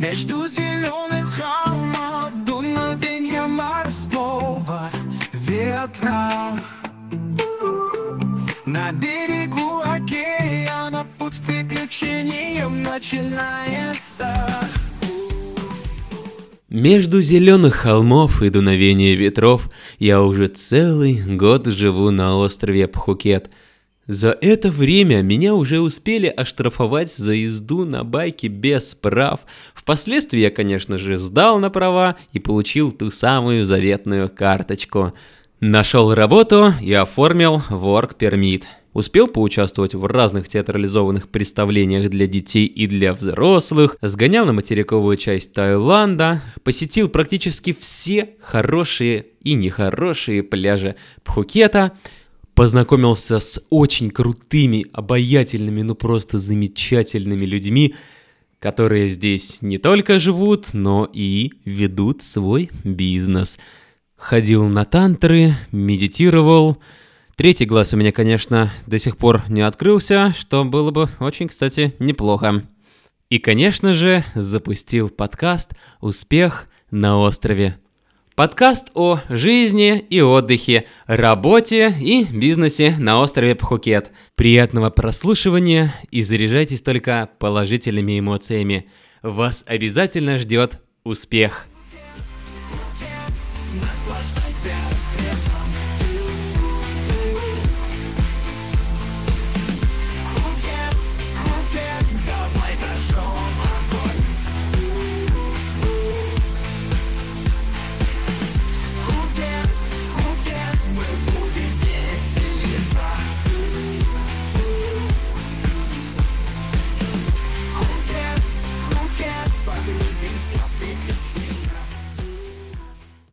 Между зеленых холмов дуновенья морского ветра На берегу океана путь к приключениям начинается Между зеленых холмов и дуновения ветров я уже целый год живу на острове Пхукет. За это время меня уже успели оштрафовать за езду на байке без прав. Впоследствии я, конечно же, сдал на права и получил ту самую заветную карточку. Нашел работу и оформил work permit. Успел поучаствовать в разных театрализованных представлениях для детей и для взрослых, сгонял на материковую часть Таиланда, посетил практически все хорошие и нехорошие пляжи Пхукета, познакомился с очень крутыми, обаятельными, ну просто замечательными людьми, которые здесь не только живут, но и ведут свой бизнес. Ходил на тантры, медитировал, Третий глаз у меня, конечно, до сих пор не открылся, что было бы очень, кстати, неплохо. И, конечно же, запустил подкаст «Успех на острове». Подкаст о жизни и отдыхе, работе и бизнесе на острове Пхукет. Приятного прослушивания и заряжайтесь только положительными эмоциями. Вас обязательно ждет успех. Наслаждайся.